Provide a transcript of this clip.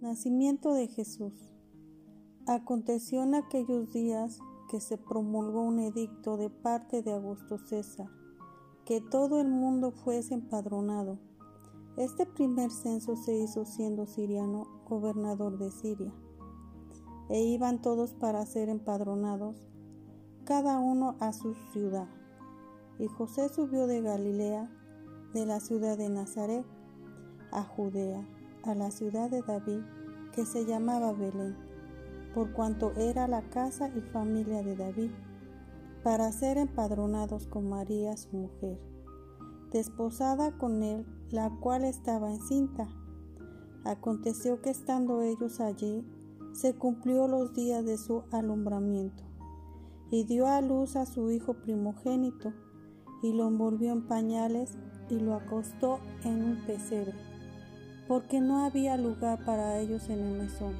Nacimiento de Jesús. Aconteció en aquellos días que se promulgó un edicto de parte de Augusto César, que todo el mundo fuese empadronado. Este primer censo se hizo siendo Siriano gobernador de Siria, e iban todos para ser empadronados, cada uno a su ciudad. Y José subió de Galilea, de la ciudad de Nazaret, a Judea a la ciudad de David, que se llamaba Belén, por cuanto era la casa y familia de David, para ser empadronados con María su mujer, desposada con él, la cual estaba encinta. Aconteció que estando ellos allí, se cumplió los días de su alumbramiento, y dio a luz a su hijo primogénito, y lo envolvió en pañales y lo acostó en un pesebre porque no había lugar para ellos en el mesón.